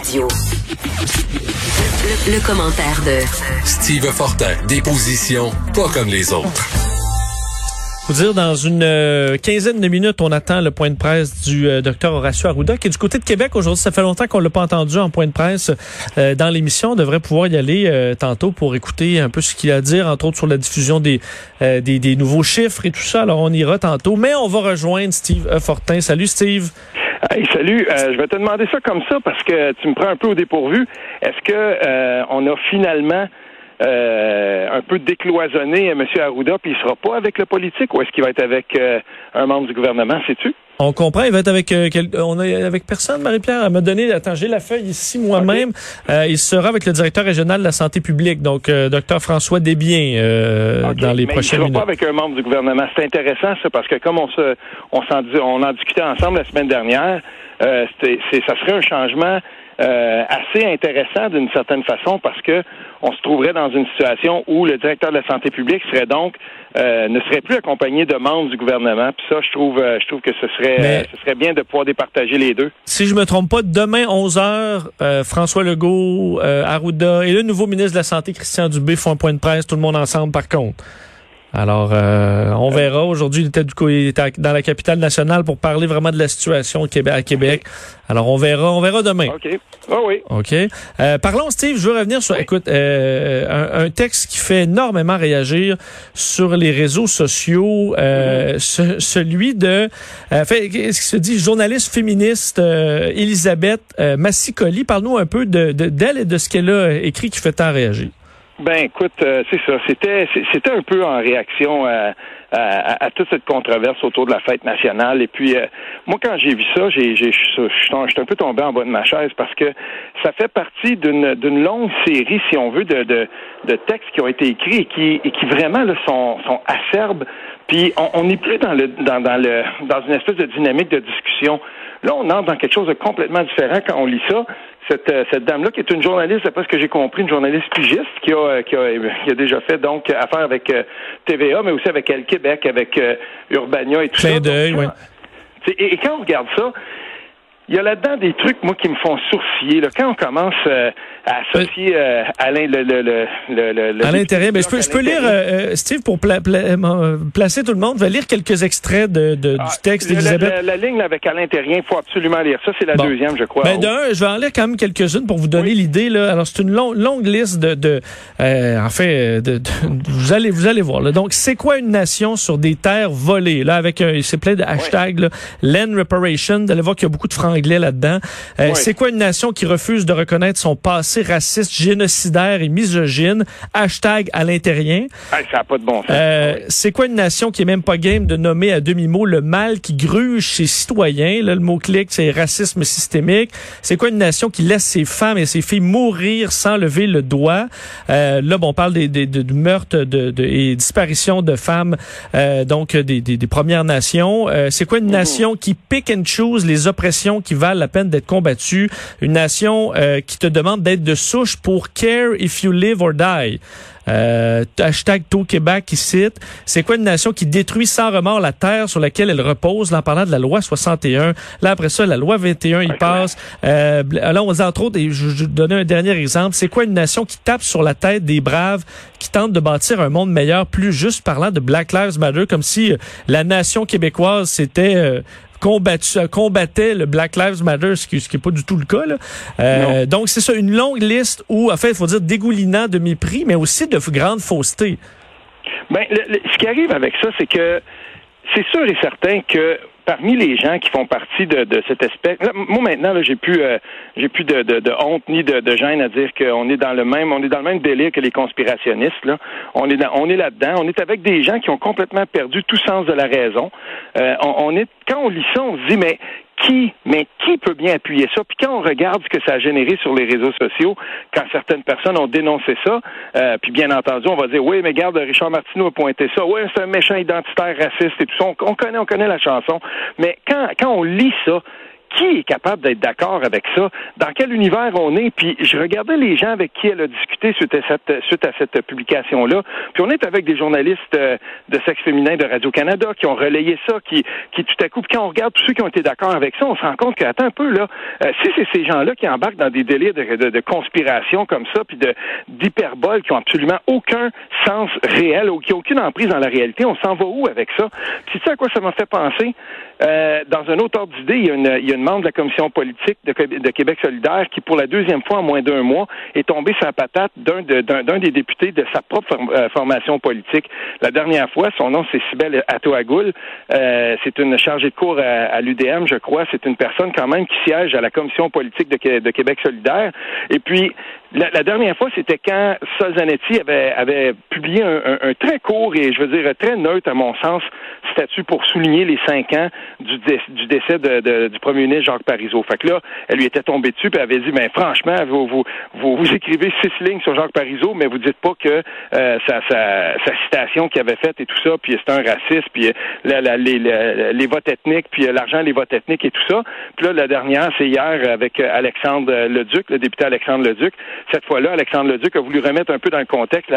Radio. Le, commentaire de Steve Fortin, des positions pas comme les autres. Faut dire, dans une euh, quinzaine de minutes, on attend le point de presse du euh, docteur Horacio Arruda, qui est du côté de Québec aujourd'hui. Ça fait longtemps qu'on l'a pas entendu en point de presse euh, dans l'émission. On devrait pouvoir y aller tantôt pour écouter un peu ce qu'il a à dire, entre autres sur la diffusion des, des, des, nouveaux chiffres et tout ça. Alors, on ira tantôt. Mais on va rejoindre Steve Fortin. Salut, Steve. Hey, salut. je vais te demander ça comme ça parce que tu me prends un peu au dépourvu. Est-ce que on a finalement euh, un peu décloisonné M. Arruda, puis il sera pas avec le politique, ou est-ce qu'il va être avec euh, un membre du gouvernement, sais-tu? On comprend, il va être avec euh, on est avec personne, Marie-Pierre. Elle m'a donné, attends, j'ai la feuille ici moi-même. il sera avec le directeur régional de la santé publique, donc Dr François Desbiens, dans les prochaines minutes. Il sera pas avec un membre du gouvernement. C'est intéressant ça, parce que comme on se, on s'en, on en discutait ensemble la semaine dernière, c'est, ça serait un changement euh, assez intéressant d'une certaine façon parce que on se trouverait dans une situation où le directeur de la santé publique serait donc euh, ne serait plus accompagné de membres du gouvernement. Puis ça, je trouve, euh, je trouve que ce serait, ce serait bien de pouvoir départager les deux. Si je me trompe pas, demain 11 h François Legault, Arruda et le nouveau ministre de la santé Christian Dubé font un point de presse, tout le monde ensemble. Par contre. Alors, euh, on verra. Aujourd'hui, il était, du coup, il était dans la capitale nationale pour parler vraiment de la situation à Québec. Alors, on verra, on verra demain. OK. Oh oui. OK? Euh, parlons, Steve, je veux revenir sur, écoute, euh, un, texte qui fait énormément réagir sur les réseaux sociaux, mm-hmm. celui de, fait, ce qui se dit, journaliste féministe Elisabeth Massicoli. Parle-nous un peu de d'elle et de ce qu'elle a écrit qui fait tant réagir. Ben écoute, euh, c'est ça. C'était c'était un peu en réaction à, à, toute cette controverse autour de la fête nationale. Et puis euh, moi, quand j'ai vu ça, j'ai je suis un peu tombé en bas de ma chaise parce que ça fait partie d'une d'une longue série, si on veut, de, de, de textes qui ont été écrits et qui et qui vraiment là, sont sont acerbes. Puis on n'est plus dans le dans, dans le dans une espèce de dynamique de discussion. Là, on entre dans quelque chose de complètement différent quand on lit ça cette, euh, cette dame-là, qui est une journaliste, d'après ce que j'ai compris, une journaliste pigiste, qui a, euh, qui a, qui a déjà fait donc affaire avec euh, TVA, mais aussi avec Elle Québec, avec Urbania et tout ça. d'œil, oui. Et, et, quand on regarde ça, il y a là-dedans des trucs, moi, qui me font sourciller. Là. Quand on commence euh, à associer euh, Alain le, le, le, le, À l'intérieur, mais je peux, je peux lire, euh, Steve, pour placer tout le monde, je vais lire quelques extraits de, de du ah, texte d'Elisabeth. La, ligne avec Alain Terrien, il faut absolument lire ça. C'est la deuxième, je crois. Ben, d'un, je vais en lire quand même quelques-unes pour vous donner l'idée. Là. Alors, c'est une longue, longue liste de... de en fait, de, vous, allez, vous allez voir. Là. Donc, c'est quoi une nation sur des terres volées? Là, avec un... C'est plein de hashtags. Land Reparation. Vous allez voir qu'il y a beaucoup de francs là-dedans. Euh, c'est quoi une nation qui refuse de reconnaître son passé raciste, génocidaire et misogyne? Hashtag à l'intérieur. ça n'a pas de bon sens. Euh, c'est quoi une nation qui est même pas game de nommer à demi-mot le mal qui gruge ses citoyens? Là, le mot-clic, c'est racisme systémique. C'est quoi une nation qui laisse ses femmes et ses filles mourir sans lever le doigt? Euh, là, bon, on parle des, des, de, meurtres de, de, et disparitions de femmes, donc des, des, Premières Nations. c'est quoi une mmh. nation qui pick and choose les oppressions qui valent la peine d'être combattues, une nation euh, qui te demande d'être de souche pour care if you live or die. Euh, hashtag Tôt Québec qui cite, c'est quoi une nation qui détruit sans remords la terre sur laquelle elle repose, là, en parlant de la loi 61. Là, après ça, la loi 21, il passe. Euh, là, on dit entre autres, et je, je vais donner un dernier exemple, c'est quoi une nation qui tape sur la tête des braves, qui tente de bâtir un monde meilleur, plus juste parlant de Black Lives Matter, comme si euh, la nation québécoise, c'était... Euh, combattu, combattait le Black Lives Matter, ce qui, n'est pas du tout le cas. Là. Euh, donc, c'est ça, une longue liste où, en fait, il faut dire dégoulinant de mépris, mais aussi de grandes faussetés. Ben, ce qui arrive avec ça, c'est que c'est sûr et certain que parmi les gens qui font partie de, de cette espèce, moi maintenant, là, j'ai plus, euh, j'ai plus de, de, honte ni de, de gêne à dire qu'on est dans le même, on est dans le même délire que les conspirationnistes. Là, on est, on est là-dedans. On est avec des gens qui ont complètement perdu tout sens de la raison. Euh, on, est, quand on lit ça, on se dit mais qui, mais qui peut bien appuyer ça? Puis quand on regarde ce que ça a généré sur les réseaux sociaux, quand certaines personnes ont dénoncé ça, euh, puis bien entendu, on va dire, oui, mais regarde, Richard Martineau a pointé ça, oui, c'est un méchant identitaire raciste et tout ça. On, connaît, on connaît la chanson. Mais quand, quand on lit ça, qui est capable d'être d'accord avec ça? Dans quel univers on est? Puis je regardais les gens avec qui elle a discuté suite à cette, suite à cette publication-là. Puis on est avec des journalistes euh, de sexe féminin de Radio-Canada qui ont relayé ça, qui, qui tout à coup, quand on regarde tous ceux qui ont été d'accord avec ça, on se rend compte que, attends un peu, là, euh, si c'est ces gens-là qui embarquent dans des délires de, de, conspiration comme ça, puis de d'hyperbole qui ont absolument aucun sens réel ou qui n'ont aucune emprise dans la réalité, on s'en va où avec ça? Puis tu sais à quoi ça m'a fait penser? Euh, dans un autre ordre d'idée, il, y a une, y a une membre de la commission politique de, de, Québec solidaire qui, pour la deuxième fois en moins d'un mois, est tombée sur la patate d'un de, des députés de sa propre euh, formation politique. La dernière fois, son nom c'est Sibelle Atoagoul. Euh, c'est une chargée de cours à, l'UDM, je crois. C'est une personne quand même qui siège à la commission politique de, de Québec solidaire. Et puis, la, dernière fois, c'était quand Sol Zanetti avait, avait publié un, un, très court et, je veux dire, très neutre, à mon sens, statut pour souligner les cinq ans du, du décès de, du premier ministre Jacques Parizeau. Fait que là, elle lui était tombée dessus et avait dit, ben franchement, vous, vous, vous, écrivez six lignes sur Jacques Parizeau, mais vous dites pas que euh, sa, sa, sa, citation qu'il avait faite et tout ça, puis c'est un raciste, puis euh, la, la, les, les, votes ethniques, puis euh, l'argent, les votes ethniques et tout ça. Puis là, la dernière, c'est hier avec Alexandre Leduc, le député Alexandre Leduc. Cette fois-là, Alexandre Leduc a voulu remettre un peu dans le contexte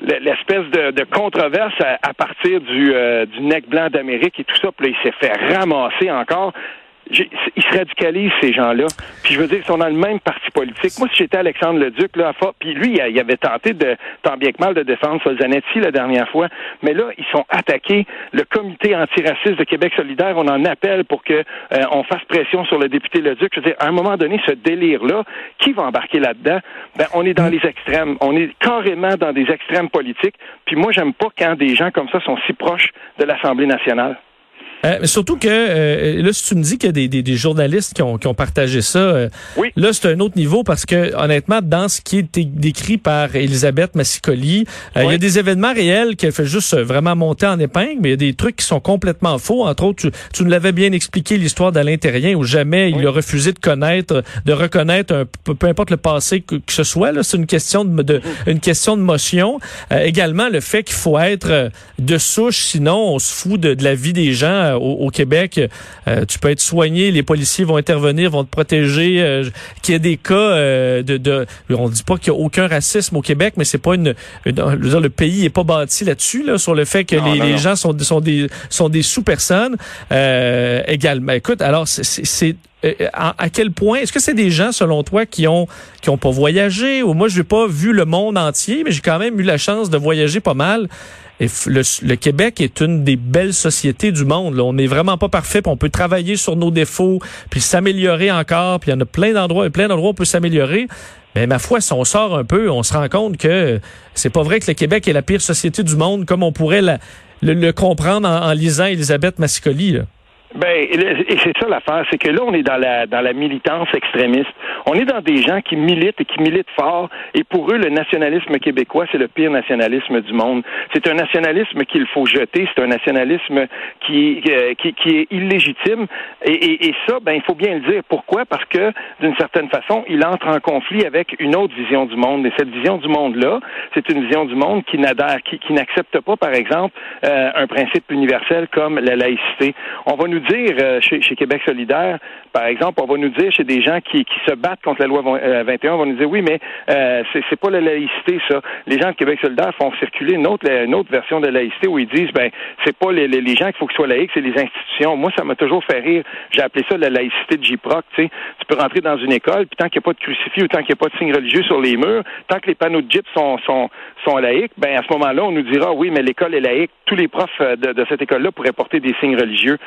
l'espèce de, controverse à, partir du, euh, du nec blanc d'Amérique et tout ça. Puis là, il s'est fait ramasser encore ils se radicalisent, ces gens-là. Puis je veux dire, ils sont dans le même parti politique. Moi, si j'étais Alexandre Leduc, là, puis lui, il avait tenté de, tant bien que mal, de défendre Solzanetti la dernière fois, mais là, ils sont attaqués. Le comité antiraciste de Québec solidaire, on en appelle pour que euh, on fasse pression sur le député Leduc. Je veux dire, à un moment donné, ce délire-là, qui va embarquer là-dedans? Ben, on est dans les extrêmes. On est carrément dans des extrêmes politiques. Puis moi, j'aime pas quand des gens comme ça sont si proches de l'Assemblée nationale. Euh, surtout que euh, là, si tu me dis qu'il y a des, des, des journalistes qui ont, qui ont, partagé ça, euh, oui. là, c'est un autre niveau parce que honnêtement, dans ce qui est décrit par Elisabeth Massicoli, il y a des événements réels qu'elle fait juste vraiment monter en épingle, mais il y a des trucs qui sont complètement faux. Entre autres, tu, tu nous l'avais bien expliqué l'histoire d'Alain Terrien où jamais il a refusé de connaître, de reconnaître un, peu, importe le passé que, ce soit. Là, c'est une question de, de mm. une question de motion. également, le fait qu'il faut être de souche, sinon on se fout de, de la vie des gens euh, au, Québec, euh, tu peux être soigné, les policiers vont intervenir, vont te protéger. Euh, qu'il y ait des cas de, de, on dit pas qu'il y a aucun racisme au Québec, mais c'est pas une, le pays est pas bâti là-dessus là sur le fait que les, gens sont sont des sont des sous-personnes également. Écoute, alors c'est à, quel point est-ce que c'est des gens selon toi qui ont qui ont pas voyagé? Ou moi je n'ai pas vu le monde entier mais j'ai quand même eu la chance de voyager pas mal et le, Québec est une des belles sociétés du monde. Là. On n'est vraiment pas parfait, puis on peut travailler sur nos défauts, puis s'améliorer encore. Puis il y en a plein d'endroits, plein d'endroits où on peut s'améliorer. Mais ma foi, si on sort un peu, on se rend compte que c'est pas vrai que le Québec est la pire société du monde, comme on pourrait le, comprendre en, lisant Elisabeth Massicoli. Là. Ben, et c'est ça l'affaire, c'est que là, on est dans la dans la militance extrémiste. On est dans des gens qui militent et qui militent fort, et pour eux, le nationalisme québécois, c'est le pire nationalisme du monde. C'est un nationalisme qu'il faut jeter, c'est un nationalisme qui, euh, qui, qui est illégitime, et, et, et, ça, ben, il faut bien le dire. Pourquoi? Parce que, d'une certaine façon, il entre en conflit avec une autre vision du monde, et cette vision du monde-là, c'est une vision du monde qui n'adhère, qui, qui n'accepte pas, par exemple, euh, un principe universel comme la laïcité. On va nous dire euh, chez, Québec solidaire, par exemple, on va nous dire chez des gens qui, se battent contre la loi 21, euh, on va nous dire oui, mais euh, c'est pas la laïcité, ça. Les gens de Québec solidaire font circuler une autre, version de la laïcité où ils disent ben c'est pas les, gens qu'il faut qu'ils soient laïcs, c'est les institutions. Moi, ça m'a toujours fait rire. J'ai appelé ça la laïcité de JPROC. Tu sais, tu peux rentrer dans une école, puis tant qu'il n'y a pas de crucifix ou tant qu'il n'y a pas de signe religieux sur les murs, tant que les panneaux de JIP sont, sont, laïcs, ben à ce moment-là, on nous dira oui, mais l'école est laïque. Tous les profs de, de cette école-là pourraient porter des signes religieux.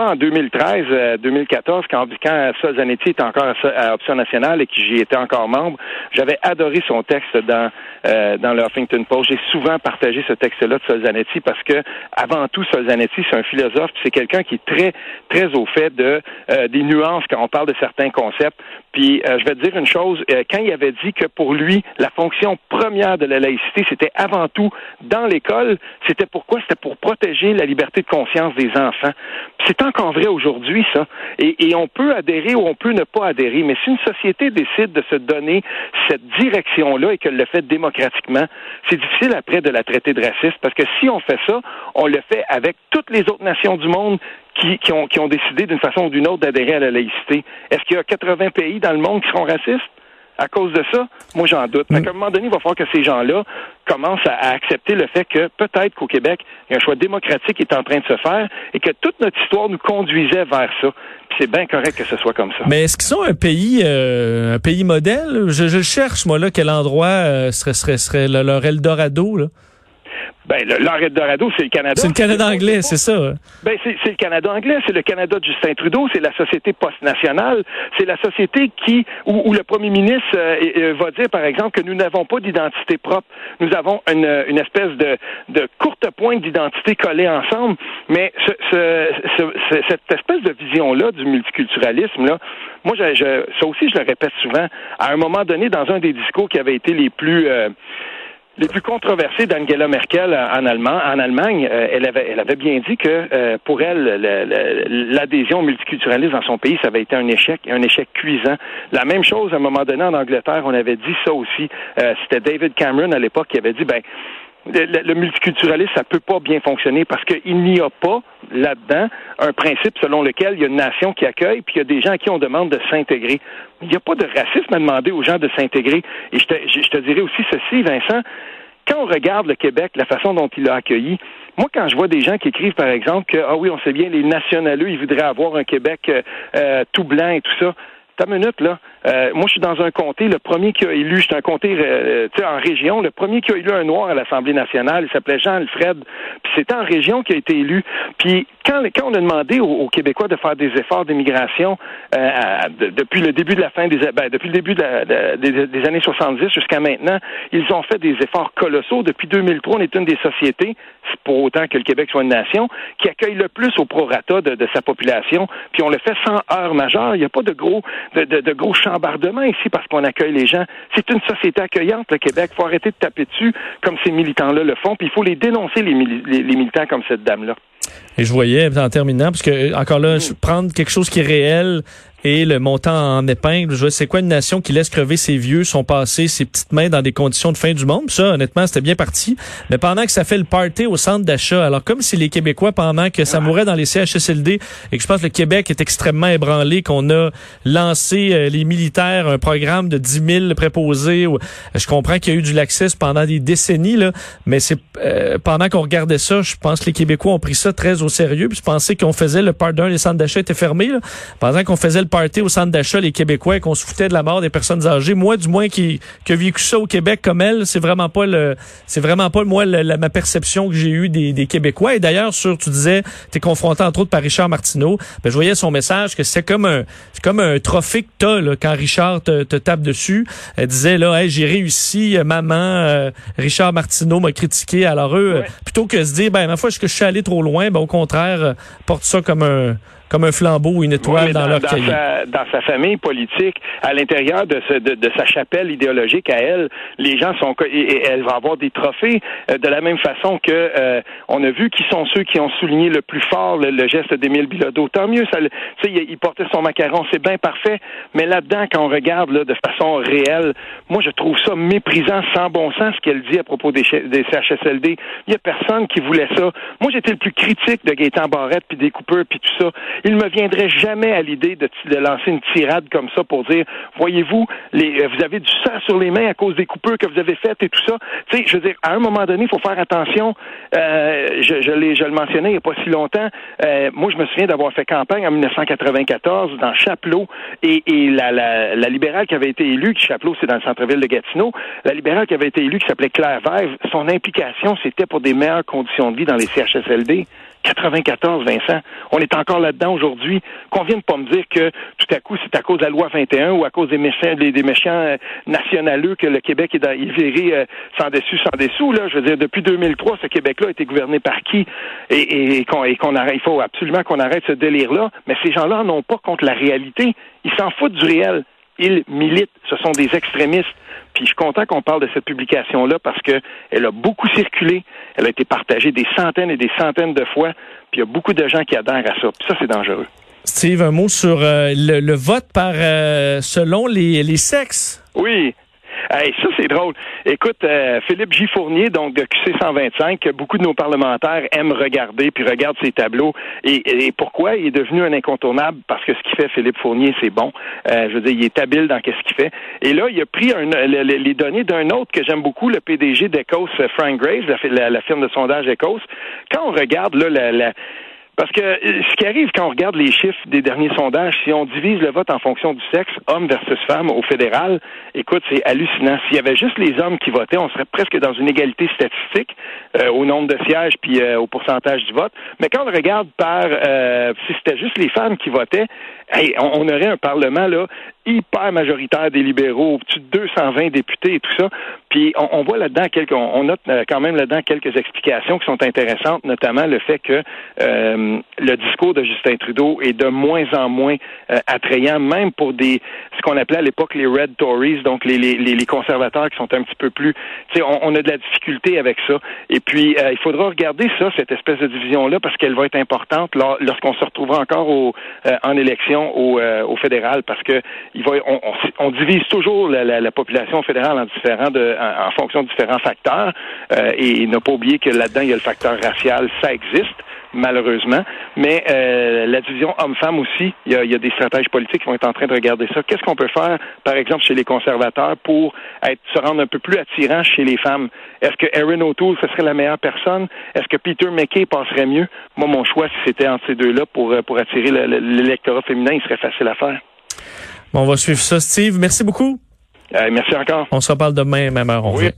En 2013, 2014, euh, quand, quand Sol Zanetti était encore à Option nationale et que j'y étais encore membre, j'avais adoré son texte dans euh, dans le Huffington Post. J'ai souvent partagé ce texte-là de Solzanetti parce que avant tout, Solzanetti, c'est un philosophe, c'est quelqu'un qui est très très au fait de euh, des nuances quand on parle de certains concepts. Puis je vais te dire une chose, quand il avait dit que pour lui, la fonction première de la laïcité, c'était avant tout dans l'école, c'était pourquoi? C'était pour protéger la liberté de conscience des enfants. Encore vrai aujourd'hui, ça. Et, on peut adhérer ou on peut ne pas adhérer. Mais si une société décide de se donner cette direction-là et qu'elle le fait démocratiquement, c'est difficile après de la traiter de raciste parce que si on fait ça, on le fait avec toutes les autres nations du monde qui, qui, ont, qui ont décidé d'une façon ou d'une autre d'adhérer à la laïcité. Est-ce qu'il y a 80 pays dans le monde qui seront racistes? À cause de ça? Moi, j'en doute. Mm. À un moment donné, il va falloir que ces gens-là commencent à, accepter le fait que peut-être qu'au Québec, il y a un choix démocratique qui est en train de se faire et que toute notre histoire nous conduisait vers ça. Puis c'est bien correct que ce soit comme ça. Mais est-ce qu'ils sont un pays, euh, un pays modèle? Je, je, cherche, moi, là, quel endroit euh, serait, serait, serait leur Eldorado, là? Ben, l'arrêt de Dorado, c'est le Canada. C'est le Canada anglais, c'est ça. Ben, c'est le Canada anglais, c'est le Canada de Justin Trudeau, c'est la société post-nationale, c'est la société qui, où, le premier ministre euh, euh, va dire, par exemple, que nous n'avons pas d'identité propre. Nous avons une, une espèce de, de courte pointe d'identité collée ensemble, mais ce, ce, cette espèce de vision-là du multiculturalisme, là, moi, je, je, ça aussi, je le répète souvent, à un moment donné, dans un des discours qui avait été les plus... Euh, les plus controversés d'Angela Merkel en, Allemand, en Allemagne, euh, elle, avait, elle avait bien dit que euh, pour elle, l'adhésion multiculturaliste dans son pays, ça avait été un échec, un échec cuisant. La même chose, à un moment donné, en Angleterre, on avait dit ça aussi. Euh, c'était David Cameron à l'époque qui avait dit, ben, le, multiculturalisme, ça peut pas bien fonctionner parce qu'il n'y a pas là-dedans un principe selon lequel il y a une nation qui accueille, puis il y a des gens à qui on demande de s'intégrer. Il n'y a pas de racisme à demander aux gens de s'intégrer. Et je te, je te dirais aussi ceci, Vincent, quand on regarde le Québec, la façon dont il l'a accueilli, moi, quand je vois des gens qui écrivent, par exemple, que, ah oui, on sait bien, les nationaleux, ils voudraient avoir un Québec euh, euh, tout blanc et tout ça, ta minute, là. Euh, moi, je suis dans un comté, le premier qui a élu, c'est un comté euh, en région, le premier qui a élu un noir à l'Assemblée nationale, il s'appelait Jean-Alfred, puis c'était en région qui a été élu. Puis quand, quand on a demandé aux, Québécois de faire des efforts d'immigration euh, depuis le début de la fin des ben, depuis le début des, années 70 jusqu'à maintenant, ils ont fait des efforts colossaux. Depuis 2003, on est une des sociétés, pour autant que le Québec soit une nation, qui accueille le plus au prorata de, de sa population, puis on le fait sans heure majeure. Il n'y a pas de gros de, de, de gros chambardements ici parce qu'on accueille les gens. C'est une société accueillante, le Québec. Il faut arrêter de taper dessus comme ces militants-là le font, puis il faut les dénoncer, les, les, les militants comme cette dame-là. Et je voyais, en terminant, parce que encore là, je prendre quelque chose qui est réel, et le montant en épingle. Je c'est quoi une nation qui laisse crever ses vieux, son passé, ses petites mains dans des conditions de fin du monde? ça, honnêtement, c'était bien parti. Mais pendant que ça fait le party au centre d'achat, alors comme si les Québécois, pendant que ça mourait dans les CHSLD et que je pense que le Québec est extrêmement ébranlé, qu'on a lancé euh, les militaires un programme de 10 000 préposés. je comprends qu'il y a eu du laxisme pendant des décennies, là, mais c'est euh, pendant qu'on regardait ça, je pense que les Québécois ont pris ça très au sérieux. Puis je pensais qu'on faisait le pardon, les centres d'achat étaient fermés. Là. Pendant qu'on faisait le party au centre d'achat, les Québécois, qu'on se foutait de la mort des personnes âgées. Moi, du moins, qui, qui a vécu ça au Québec comme elle, c'est vraiment pas le, c'est vraiment pas moi ma perception que j'ai eue des, des, Québécois. Et d'ailleurs, sur, tu disais, t'es confronté entre autres par Richard Martineau. Ben, je voyais son message que c'est comme un, c'est comme un trophée que t'as là, quand Richard te, te, tape dessus. Elle disait là, hey, j'ai réussi, euh, maman. Euh, Richard Martineau m'a critiqué. Alors eux, plutôt que se dire, ben ma foi, est-ce que je suis allé trop loin, ben au contraire, euh, porte ça comme un comme un flambeau ou une étoile dans, leur cahier. dans sa famille politique, à l'intérieur de, de, sa chapelle idéologique à elle, les gens sont et, elle va avoir des trophées euh, de la même façon que euh, on a vu qui sont ceux qui ont souligné le plus fort le, geste d'Émile Bilodeau. Tant mieux, ça, il, il portait son macaron, c'est bien parfait, mais là-dedans, quand on regarde là, de façon réelle, moi je trouve ça méprisant, sans bon sens ce qu'elle dit à propos des, des CHSLD. Il y a personne qui voulait ça. Moi j'étais le plus critique de Gaétan Barrette puis des coupeurs puis tout ça il me viendrait jamais à l'idée de, lancer une tirade comme ça pour dire, voyez-vous, euh, vous avez du sang sur les mains à cause des coupures que vous avez faites et tout ça. Tu sais, je veux dire, à un moment donné, il faut faire attention. Euh, je, je, je le mentionnais il n'y a pas si longtemps. Euh, moi, je me souviens d'avoir fait campagne en 1994 dans Chapelot et, et la, la, la, libérale qui avait été élue, qui Chapelot, c'est dans le centre-ville de Gatineau, la libérale qui avait été élue, qui s'appelait Claire Vève, son implication, c'était pour des meilleures conditions de vie dans les CHSLD. 94, Vincent. On est encore là-dedans aujourd'hui. Qu'on vienne pas me dire que tout à coup, c'est à cause de la loi 21 ou à cause des méchants, des, méchants euh, nationaleux que le Québec est, dans, viré euh, sans dessus, sans dessous. Là. Je veux dire, depuis 2003, ce Québec-là a été gouverné par qui? Et, et, qu'on, arrête, il faut absolument qu'on arrête ce délire-là. Mais ces gens-là n'ont pas contre la réalité. Ils s'en foutent du réel. Ils militent. Ce sont des extrémistes. Puis je suis content qu'on parle de cette publication-là parce qu'elle a beaucoup circulé, elle a été partagée des centaines et des centaines de fois, puis il y a beaucoup de gens qui adhèrent à ça. Puis ça, c'est dangereux. Steve, un mot sur euh, le, vote par euh, selon les, les sexes. Oui. Hey, ça, c'est drôle. Écoute, euh, Philippe J. Fournier, donc de QC 125, que beaucoup de nos parlementaires aiment regarder, puis regardent ses tableaux. Et, pourquoi? Il est devenu un incontournable parce que ce qu'il fait, Philippe Fournier, c'est bon. Euh, je veux dire, il est habile dans ce qu'il fait. Et là, il a pris un, les données d'un autre que j'aime beaucoup, le PDG d'Ecos, Frank Graves, la, la, firme de sondage Ecos. Quand on regarde là, la, la parce que euh, ce qui arrive quand on regarde les chiffres des derniers sondages, si on divise le vote en fonction du sexe, homme versus femme au fédéral, écoute, c'est hallucinant. S'il y avait juste les hommes qui votaient, on serait presque dans une égalité statistique euh, au nombre de sièges puis euh, au pourcentage du vote. Mais quand on regarde par si c'était juste les femmes qui votaient, on, aurait un parlement là hyper majoritaire des libéraux, au-dessus de 220 députés et tout ça. Puis on, voit là-dedans quelques, on, note euh, quand même là-dedans quelques explications qui sont intéressantes, notamment le fait que euh, le discours de Justin Trudeau est de moins en moins euh, attrayant, même pour des ce qu'on appelait à l'époque les Red Tories, donc les, les, les conservateurs qui sont un petit peu plus, tu sais, on, on, a de la difficulté avec ça. Et puis il faudra regarder ça, cette espèce de division-là, parce qu'elle va être importante lorsqu'on se retrouvera encore au, en élection au, au fédéral, parce que il va, on, on, divise toujours la, la, la, population fédérale en différents de, en, fonction de différents facteurs. Euh, et pas oublier que là-dedans, il y a le facteur racial, ça existe malheureusement. Mais euh, la division homme-femme aussi, il y, a, il y, a, des stratèges politiques qui vont être en train de regarder ça. Qu'est-ce qu'on peut faire, par exemple, chez les conservateurs pour être, se rendre un peu plus attirant chez les femmes? Est-ce que Erin O'Toole, ce serait la meilleure personne? Est-ce que Peter McKay passerait mieux? Moi, mon choix, si c'était entre ces deux-là pour, euh, pour attirer l'électorat féminin, il serait facile à faire. Bon, on va suivre ça, Steve. Merci beaucoup. Euh, merci encore. On se reparle demain, même heure. On oui.